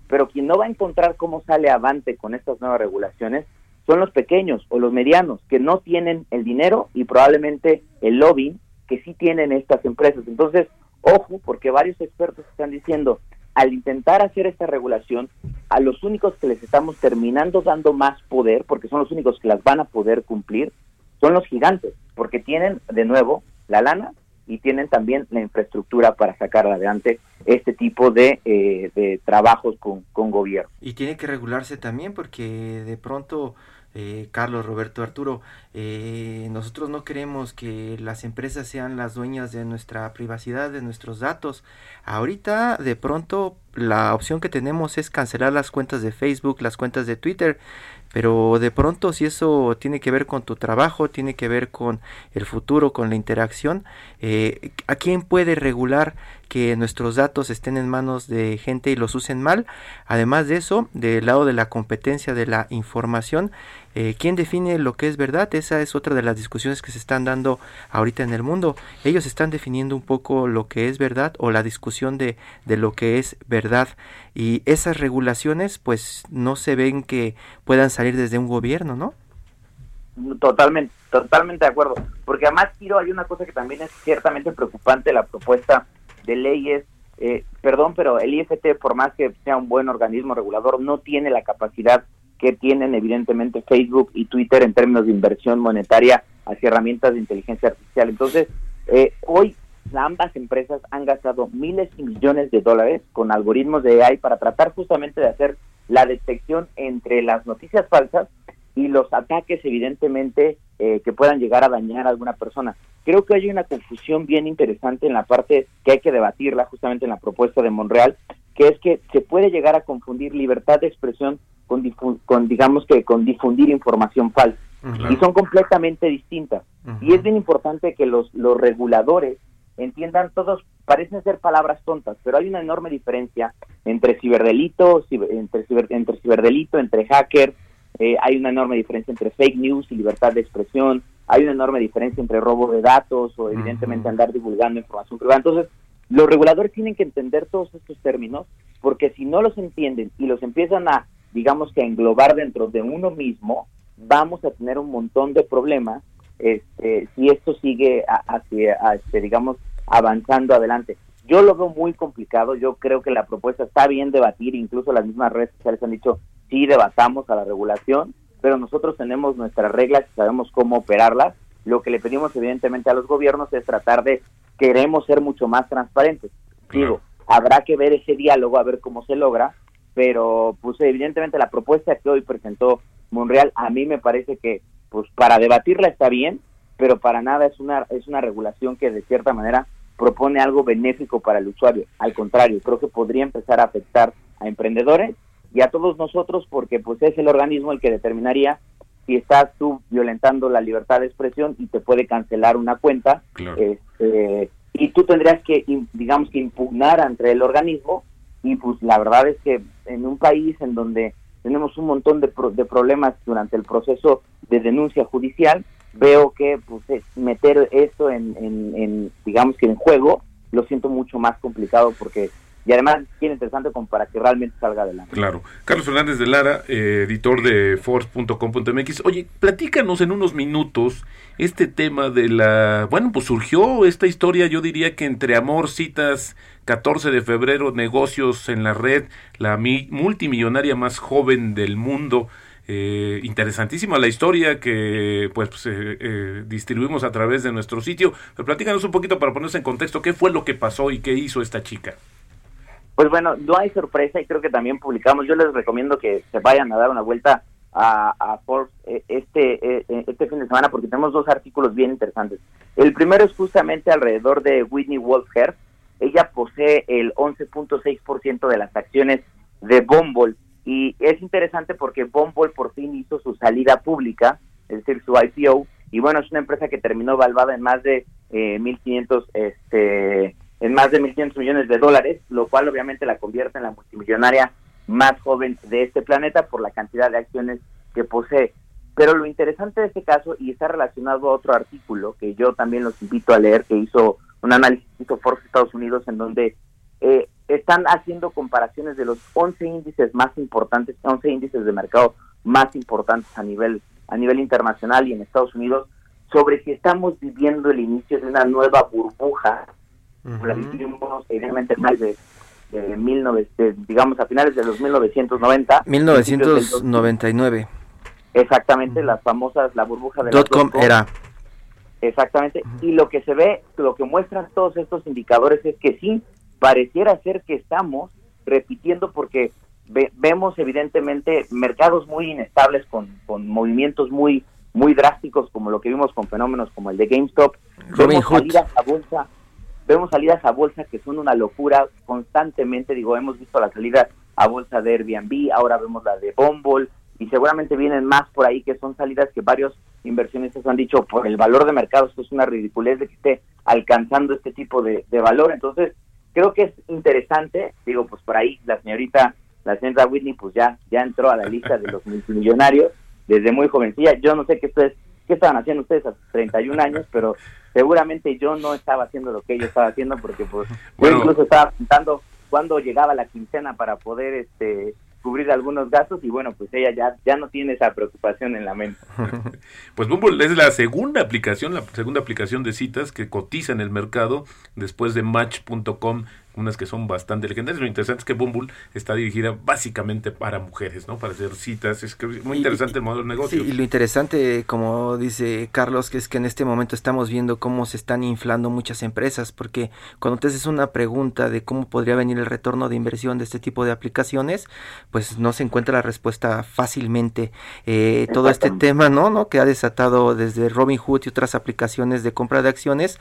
Pero quien no va a encontrar cómo sale avante con estas nuevas regulaciones son los pequeños o los medianos, que no tienen el dinero y probablemente el lobby que sí tienen estas empresas. Entonces, ojo, porque varios expertos están diciendo, al intentar hacer esta regulación, a los únicos que les estamos terminando dando más poder, porque son los únicos que las van a poder cumplir, son los gigantes, porque tienen de nuevo la lana y tienen también la infraestructura para sacar adelante este tipo de, eh, de trabajos con, con gobierno. Y tiene que regularse también porque de pronto eh, Carlos, Roberto, Arturo, eh, nosotros no queremos que las empresas sean las dueñas de nuestra privacidad, de nuestros datos. Ahorita, de pronto, la opción que tenemos es cancelar las cuentas de Facebook, las cuentas de Twitter, pero de pronto si eso tiene que ver con tu trabajo, tiene que ver con el futuro, con la interacción, eh, ¿a quién puede regular que nuestros datos estén en manos de gente y los usen mal? Además de eso, del lado de la competencia de la información, eh, ¿quién define lo que es verdad? Esa es otra de las discusiones que se están dando ahorita en el mundo. Ellos están definiendo un poco lo que es verdad o la discusión de, de lo que es verdad. Y esas regulaciones pues no se ven que puedan salir desde un gobierno, ¿no? Totalmente, totalmente de acuerdo. Porque además, Tiro, hay una cosa que también es ciertamente preocupante, la propuesta de leyes, eh, perdón, pero el IFT, por más que sea un buen organismo regulador, no tiene la capacidad que tienen evidentemente Facebook y Twitter en términos de inversión monetaria hacia herramientas de inteligencia artificial. Entonces, eh, hoy ambas empresas han gastado miles y millones de dólares con algoritmos de AI para tratar justamente de hacer la detección entre las noticias falsas y los ataques evidentemente eh, que puedan llegar a dañar a alguna persona. Creo que hay una confusión bien interesante en la parte que hay que debatirla justamente en la propuesta de Monreal, que es que se puede llegar a confundir libertad de expresión con, con digamos que con difundir información falsa. Y son completamente distintas. Y es bien importante que los, los reguladores entiendan todos, parecen ser palabras tontas, pero hay una enorme diferencia entre ciberdelito, entre, entre ciberdelito, entre hacker, eh, hay una enorme diferencia entre fake news y libertad de expresión, hay una enorme diferencia entre robo de datos o evidentemente andar divulgando información privada. Entonces, los reguladores tienen que entender todos estos términos porque si no los entienden y los empiezan a, digamos que a englobar dentro de uno mismo, vamos a tener un montón de problemas este, si esto sigue hacia, este, digamos, avanzando adelante. Yo lo veo muy complicado, yo creo que la propuesta está bien debatir, incluso las mismas redes sociales han dicho, sí debatamos a la regulación, pero nosotros tenemos nuestras reglas y sabemos cómo operarlas. Lo que le pedimos evidentemente a los gobiernos es tratar de, queremos ser mucho más transparentes. Digo, habrá que ver ese diálogo, a ver cómo se logra, pero pues evidentemente la propuesta que hoy presentó Monreal a mí me parece que pues para debatirla está bien, pero para nada es una es una regulación que de cierta manera propone algo benéfico para el usuario. Al contrario, creo que podría empezar a afectar a emprendedores y a todos nosotros porque pues es el organismo el que determinaría si estás tú violentando la libertad de expresión y te puede cancelar una cuenta este, y tú tendrías que digamos que impugnar ante el organismo y pues la verdad es que en un país en donde tenemos un montón de, problemas durante el proceso de denuncia judicial, veo que pues, meter esto en, digamos que en juego, lo siento mucho más complicado porque y además bien interesante como para que realmente salga adelante. Claro. Carlos Fernández de Lara, eh, editor de force.com.mx. Oye, platícanos en unos minutos este tema de la... Bueno, pues surgió esta historia, yo diría que entre amor, citas, 14 de febrero, negocios en la red, la multimillonaria más joven del mundo. Eh, interesantísima la historia que pues, pues eh, eh, distribuimos a través de nuestro sitio. Pero platícanos un poquito para ponerse en contexto qué fue lo que pasó y qué hizo esta chica. Pues bueno, no hay sorpresa y creo que también publicamos. Yo les recomiendo que se vayan a dar una vuelta a, Forbes eh, este, eh, eh, este fin de semana porque tenemos dos artículos bien interesantes. El primero es justamente alrededor de Whitney Wolf Ella posee el 11.6% de las acciones de Bumble y es interesante porque Bumble por fin hizo su salida pública, es decir, su IPO, y bueno, es una empresa que terminó valvada en más de eh, 1.500 este, en más de 1.500 millones de dólares, lo cual obviamente la convierte en la multimillonaria más joven de este planeta por la cantidad de acciones que posee. Pero lo interesante de este caso, y está relacionado a otro artículo que yo también los invito a leer, que hizo un análisis, hizo Forbes Estados Unidos, en donde eh, están haciendo comparaciones de los 11 índices más importantes, 11 índices de mercado más importantes a nivel, a nivel internacional y en Estados Unidos, sobre si estamos viviendo el inicio de una nueva burbuja, la vivimos evidentemente más de de, digamos a finales de los 1990. 1999. exactamente, las famosas, la burbuja de Dot com era. Exactamente, y lo que se ve, lo que muestran todos estos indicadores es que sí, pareciera ser que estamos repitiendo porque vemos evidentemente mercados muy inestables con, con movimientos muy muy drásticos como lo que vimos con fenómenos como el de GameStop, vemos salidas a bolsa Vemos salidas a bolsa que son una locura constantemente, digo, hemos visto la salida a bolsa de Airbnb, ahora vemos la de Bumble y seguramente vienen más por ahí que son salidas que varios inversionistas han dicho por el valor de mercado, esto es una ridiculez de que esté alcanzando este tipo de, valor. Entonces, creo que es interesante, digo, pues por ahí la señorita, la señora Whitney, pues ya, ya entró a la lista de los multimillonarios desde muy jovencilla. Yo no sé qué ustedes, qué estaban haciendo ustedes a sus 31 años, pero seguramente yo no estaba haciendo lo que ella estaba haciendo porque pues yo incluso estaba pensando cuándo llegaba la quincena para poder este cubrir algunos gastos y bueno, pues ella ya, ya no tiene esa preocupación en la mente. pues Bumble es la segunda aplicación, la segunda aplicación de citas que cotiza en el mercado después de Match.com unas que son bastante legendarias. Lo interesante es que Bumble está dirigida básicamente para mujeres, ¿no? Para hacer citas. Es que muy interesante el modelo de negocio. Sí, y lo interesante, como dice Carlos, que es que en este momento estamos viendo cómo se están inflando muchas empresas, porque cuando te haces una pregunta de cómo podría venir el retorno de inversión de este tipo de aplicaciones, pues no se encuentra la respuesta fácilmente. Eh, todo este tema, ¿no? ¿no? Que ha desatado desde Robinhood y otras aplicaciones de compra de acciones,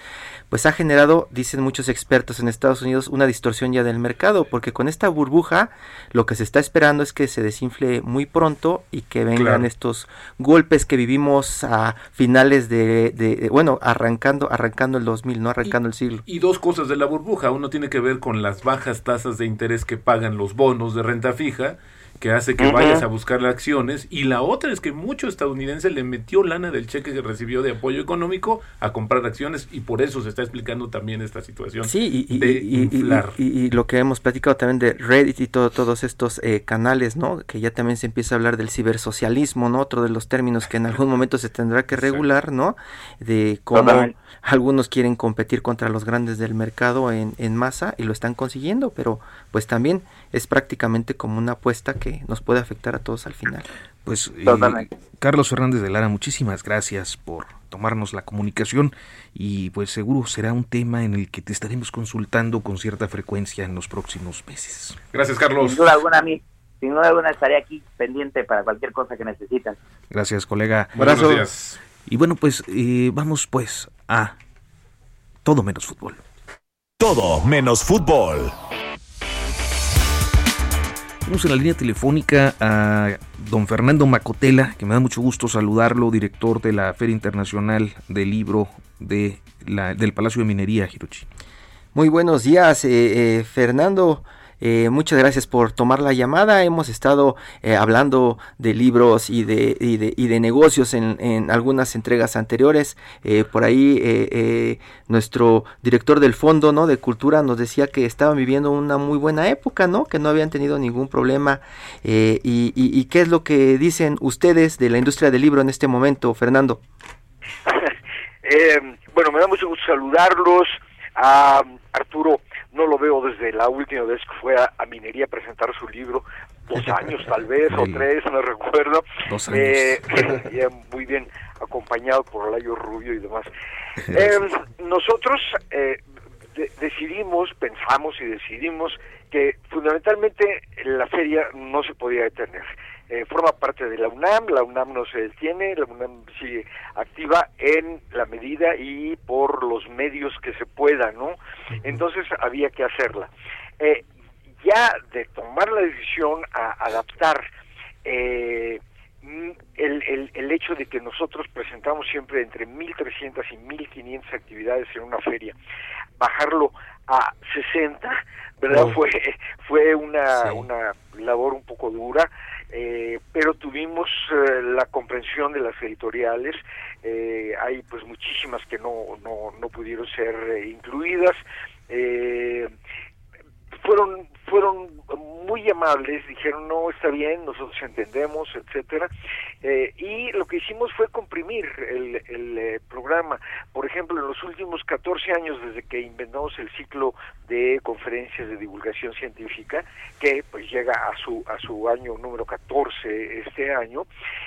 pues ha generado, dicen muchos expertos en Estados Unidos, una distorsión ya del mercado, porque con esta burbuja lo que se está esperando es que se desinfle muy pronto y que vengan estos golpes que vivimos a finales de, bueno, arrancando arrancando el 2000, no arrancando el siglo. Y dos cosas de la burbuja, uno tiene que ver con las bajas tasas de interés que pagan los bonos de renta fija que hace que vayas a buscar las acciones y la otra es que mucho estadounidense le metió lana del cheque que recibió de apoyo económico a comprar acciones y por eso se está explicando también esta situación sí, y, de inflar. Y, lo que hemos platicado también de Reddit y todo, todos estos eh, canales, ¿no? Que ya también se empieza a hablar del cibersocialismo, ¿no? Otro de los términos que en algún momento se tendrá que regular, ¿no? De cómo algunos quieren competir contra los grandes del mercado en, en masa y lo están consiguiendo, pero pues también es prácticamente como una apuesta que nos puede afectar a todos al final. Pues eh, Carlos Fernández de Lara, muchísimas gracias por tomarnos la comunicación y pues seguro será un tema en el que te estaremos consultando con cierta frecuencia en los próximos meses. Gracias Carlos. Sin duda alguna, mí, sin duda alguna estaré aquí pendiente para cualquier cosa que necesitan. Gracias colega. Buenos días. Y bueno pues eh, vamos pues a todo menos fútbol. Todo menos fútbol. Tenemos en la línea telefónica a don Fernando Macotela, que me da mucho gusto saludarlo, director de la Feria Internacional del Libro de la, del Palacio de Minería, Hirochi. Muy buenos días, eh, eh, Fernando. Eh, muchas gracias por tomar la llamada. Hemos estado eh, hablando de libros y de, y de, y de negocios en, en, algunas entregas anteriores. Eh, por ahí eh, nuestro director del Fondo ¿no? de Cultura nos decía que estaban viviendo una muy buena época, ¿no? que no habían tenido ningún problema. Y, y, y, qué es lo que dicen ustedes de la industria del libro en este momento, Fernando? bueno, me da mucho gusto saludarlos. A Arturo, no lo veo desde la última vez que fue a, Minería a presentar su libro, dos años tal vez, o tres, no recuerdo. Dos años. Eh, muy bien acompañado por Alayo Rubio y demás. Eh, nosotros eh, decidimos, pensamos y decidimos que fundamentalmente la feria no se podía detener. Eh, forma parte de la UNAM, la UNAM no se detiene, la UNAM sigue activa en la medida y por los medios que se pueda, ¿no? Entonces había que hacerla. Eh, ya de tomar la decisión a adaptar eh, el, el, el, hecho de que nosotros presentamos siempre entre 1.300 y 1.500 actividades en una feria, bajarlo a 60, ¿verdad? Fue, fue una, una labor un poco dura, eh, pero tuvimos eh, la comprensión de las editoriales, eh, hay pues muchísimas que no, no, no pudieron ser eh, incluidas, eh, fueron fueron muy amables, dijeron no está bien, nosotros entendemos, etcétera, eh, y lo que hicimos fue comprimir el, el eh, programa. Por ejemplo, en los últimos 14 años desde que inventamos el ciclo de conferencias de divulgación científica, que pues llega a su a su año número 14 este año,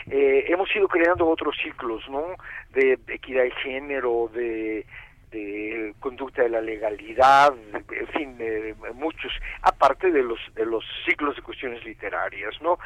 eh, hemos ido creando otros ciclos, ¿no? De, de equidad de género, de de conducta de la legalidad, en fin, eh, muchos, aparte de los de los ciclos de cuestiones literarias, ¿no?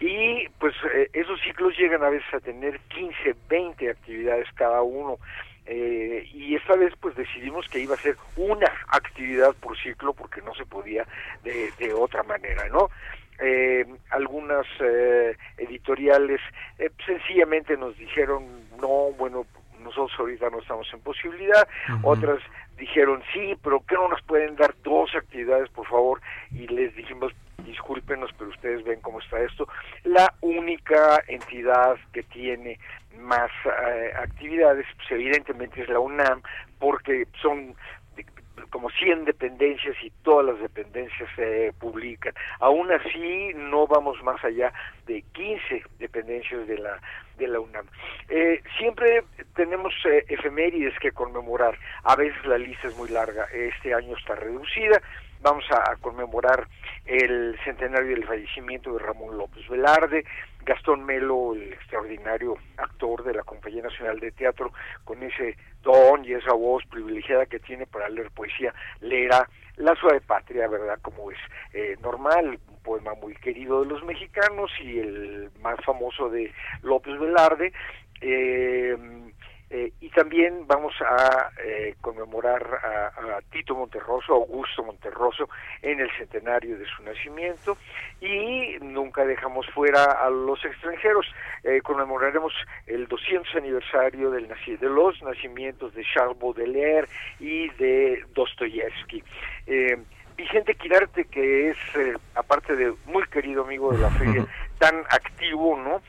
Y pues eh, esos ciclos llegan a veces a tener 15, 20 actividades cada uno. Eh, y esta vez pues decidimos que iba a ser una actividad por ciclo porque no se podía de, otra manera, ¿no? Eh, algunas eh, editoriales eh, sencillamente nos dijeron no, bueno, nosotros ahorita no estamos en posibilidad, otras dijeron sí, pero que no nos pueden dar dos actividades, por favor? Y les dijimos, discúlpenos, pero ustedes ven cómo está esto. La única entidad que tiene más eh, actividades, pues evidentemente es la UNAM, porque son como 100 dependencias y todas las dependencias se publican. Aún así, no vamos más allá de 15 dependencias de la de la UNAM. Eh, siempre tenemos eh, efemérides que conmemorar. A veces la lista es muy larga. Este año está reducida. vamos a, conmemorar el centenario del fallecimiento de Ramón López Velarde, Gastón Melo, el extraordinario actor de la Compañía Nacional de Teatro, con ese don y esa voz privilegiada que tiene para leer poesía, leerá La suave patria, ¿verdad? Como es eh, normal, un poema muy querido de los mexicanos y el más famoso de López Velarde. Eh, eh, y también vamos a eh, conmemorar a, Tito Monterroso, Augusto Monterroso, en el centenario de su nacimiento y nunca dejamos fuera a los extranjeros. Eh, conmemoraremos el 200 aniversario del de los nacimientos de Charles Baudelaire y de Dostoyevsky. Vicente Quirarte, que es, aparte de muy querido amigo de la feria, tan activo, ¿no?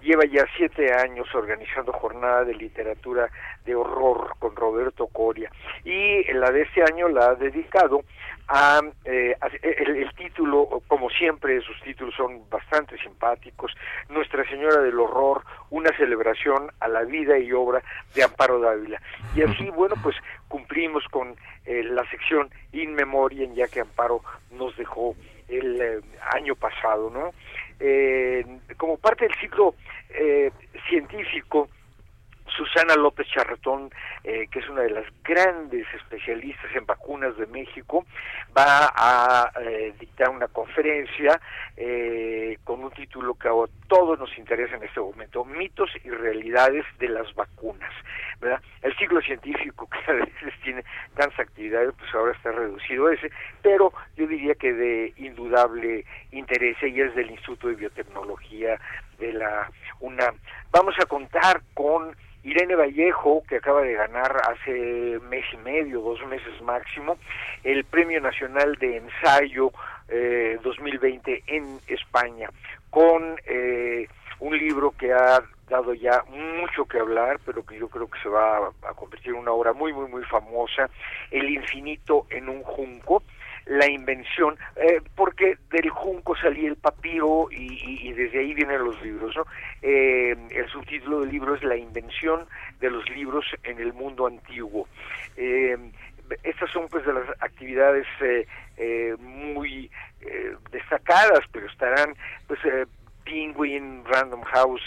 Eh, lleva ya siete años organizando jornada de literatura de horror con Roberto Coria y la de este año la ha dedicado a, eh, el, título, como siempre sus títulos son bastante simpáticos, Nuestra Señora del Horror, una celebración a la vida y obra de Amparo Dávila. Y así, bueno, pues cumplimos con eh, la sección In Memoriam, ya que Amparo nos dejó el eh, año pasado, ¿no? Eh, como parte del ciclo eh, científico, Susana López Charretón, eh, que es una de las grandes especialistas en vacunas de México, va a eh, dictar una conferencia eh, con un título que a todos nos interesa en este momento, mitos y realidades de las vacunas. El ciclo científico que a veces tiene tantas actividades, pues ahora está reducido ese, pero yo diría que de indudable interés, y es del Instituto de Biotecnología de la UNAM. Vamos a contar con Irene Vallejo, que acaba de ganar hace mes y medio, dos meses máximo, el Premio Nacional de Ensayo eh, 2020 en España, con eh, un libro que ha dado ya mucho que hablar, pero que yo creo que se va a, a convertir en una obra muy, muy, muy famosa, El infinito en un junco, la invención, eh, porque del junco salía el papiro y, desde ahí vienen los libros. ¿no? Eh, el subtítulo del libro es La invención de los libros en el mundo antiguo. Eh, estas son pues de las actividades muy destacadas, pero estarán pues Penguin, Random House,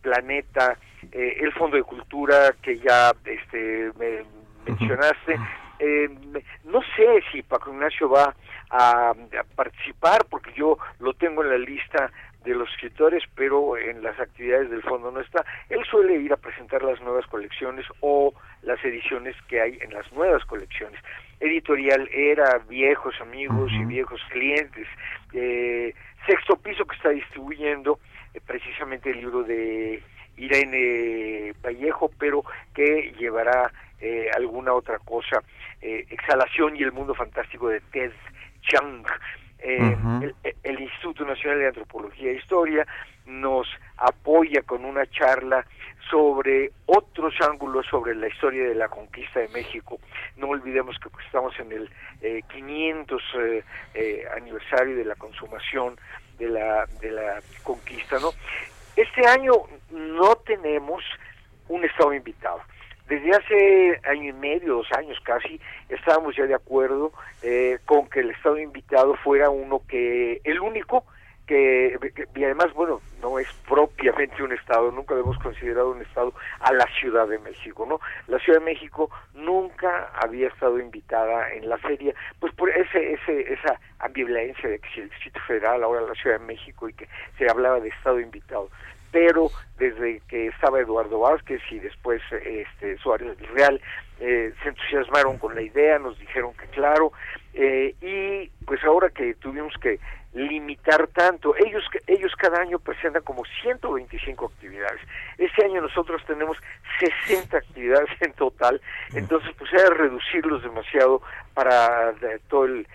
Planeta, el Fondo de Cultura que ya este me mencionaste. Sé si Paco Ignacio va a, participar, porque yo lo tengo en la lista de los escritores, pero en las actividades del fondo no está. Él suele ir a presentar las nuevas colecciones o las ediciones que hay en las nuevas colecciones. Editorial era viejos amigos y viejos clientes. Eh, sexto piso que está distribuyendo eh, precisamente el libro de Irene Vallejo, pero que llevará eh, alguna otra cosa. Eh, Exhalación y el mundo fantástico de Ted Chang. Eh, el, Instituto Nacional de Antropología e Historia nos apoya con una charla sobre otros ángulos sobre la historia de la conquista de México. No olvidemos que pues, estamos en el 500 aniversario de la consumación de la, de la conquista. ¿no? Este año no tenemos un Estado invitado. Desde hace año y medio, dos años casi, estábamos ya de acuerdo eh, con que el Estado invitado fuera uno que, el único, que, y además, bueno, no es propiamente un Estado, nunca hemos considerado un Estado a la Ciudad de México, ¿no? La Ciudad de México nunca había estado invitada en la feria, pues por ese, ese, esa ambivalencia de que si el Distrito Federal, ahora la Ciudad de México, y que se hablaba de Estado invitado pero desde que estaba Eduardo Vázquez y después este, Suárez del Real, eh, se entusiasmaron con la idea, nos dijeron que claro, eh, y pues ahora que tuvimos que limitar tanto, ellos ellos cada año presentan como 125 actividades, este año nosotros tenemos 60 actividades en total, entonces pues era reducirlos demasiado para eh, todo el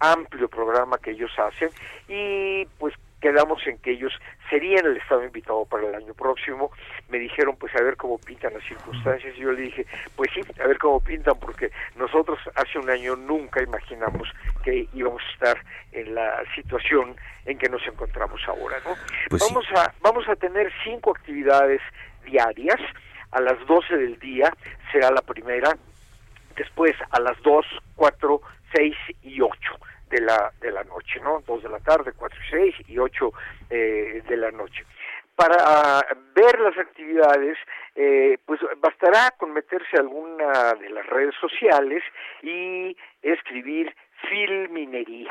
amplio programa que ellos hacen. Y pues quedamos en que ellos serían el Estado invitado para el año próximo. Me dijeron, pues a ver cómo pintan las circunstancias. Y yo le dije, pues sí, a ver cómo pintan, porque nosotros hace un año nunca imaginamos que íbamos a estar en la situación en que nos encontramos ahora. ¿no? Pues vamos, a, vamos a tener cinco actividades diarias. A las 12 del día será la primera, después a las 2, 4, 6 y 8 de la, de la noche, ¿no? 2 de la tarde, 4 y 6 y 8 eh, de la noche. Para ver las actividades, eh, pues bastará con meterse a alguna de las redes sociales y escribir Filminería.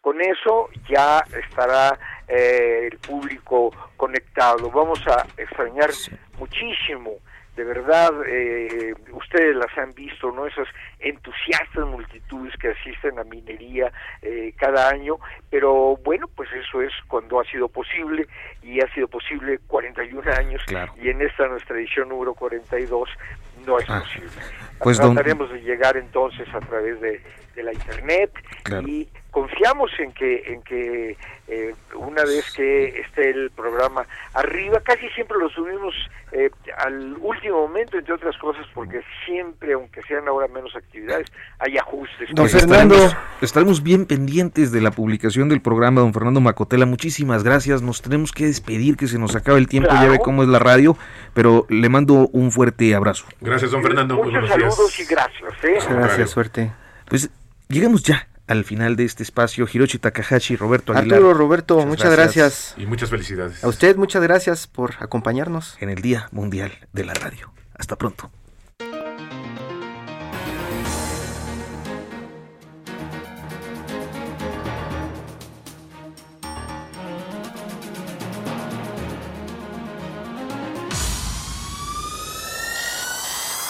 Con eso ya estará eh, el público conectado. Vamos a extrañar muchísimo de verdad eh, ustedes las han visto, ¿no? Esas entusiastas multitudes que asisten a minería eh, cada año, pero bueno, pues eso es cuando ha sido posible y ha sido posible 41 años y en esta nuestra edición número 42 no es ah, posible. Pues Trataremos de llegar entonces a través de, la internet y confiamos en que en que eh, una vez que esté el programa arriba casi siempre lo subimos eh, al último momento entre otras cosas porque siempre aunque sean ahora menos actividades hay ajustes. Don Fernando. Estaremos, bien pendientes de la publicación del programa don Fernando Macotela. Muchísimas gracias. Nos tenemos que despedir que se nos acaba el tiempo. Ya ve cómo es la radio pero le mando un fuerte abrazo. Gracias don Fernando. Muchos saludos y gracias ¿eh? gracias suerte. Pues llegamos ya al final de este espacio. Hiroshi Takahashi, Roberto Aguilar. Arturo, Roberto, muchas, gracias. Y muchas felicidades. A usted, muchas gracias por acompañarnos. En el Día Mundial de la Radio. Hasta pronto.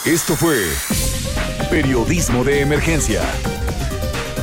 Esto fue Periodismo de Emergencia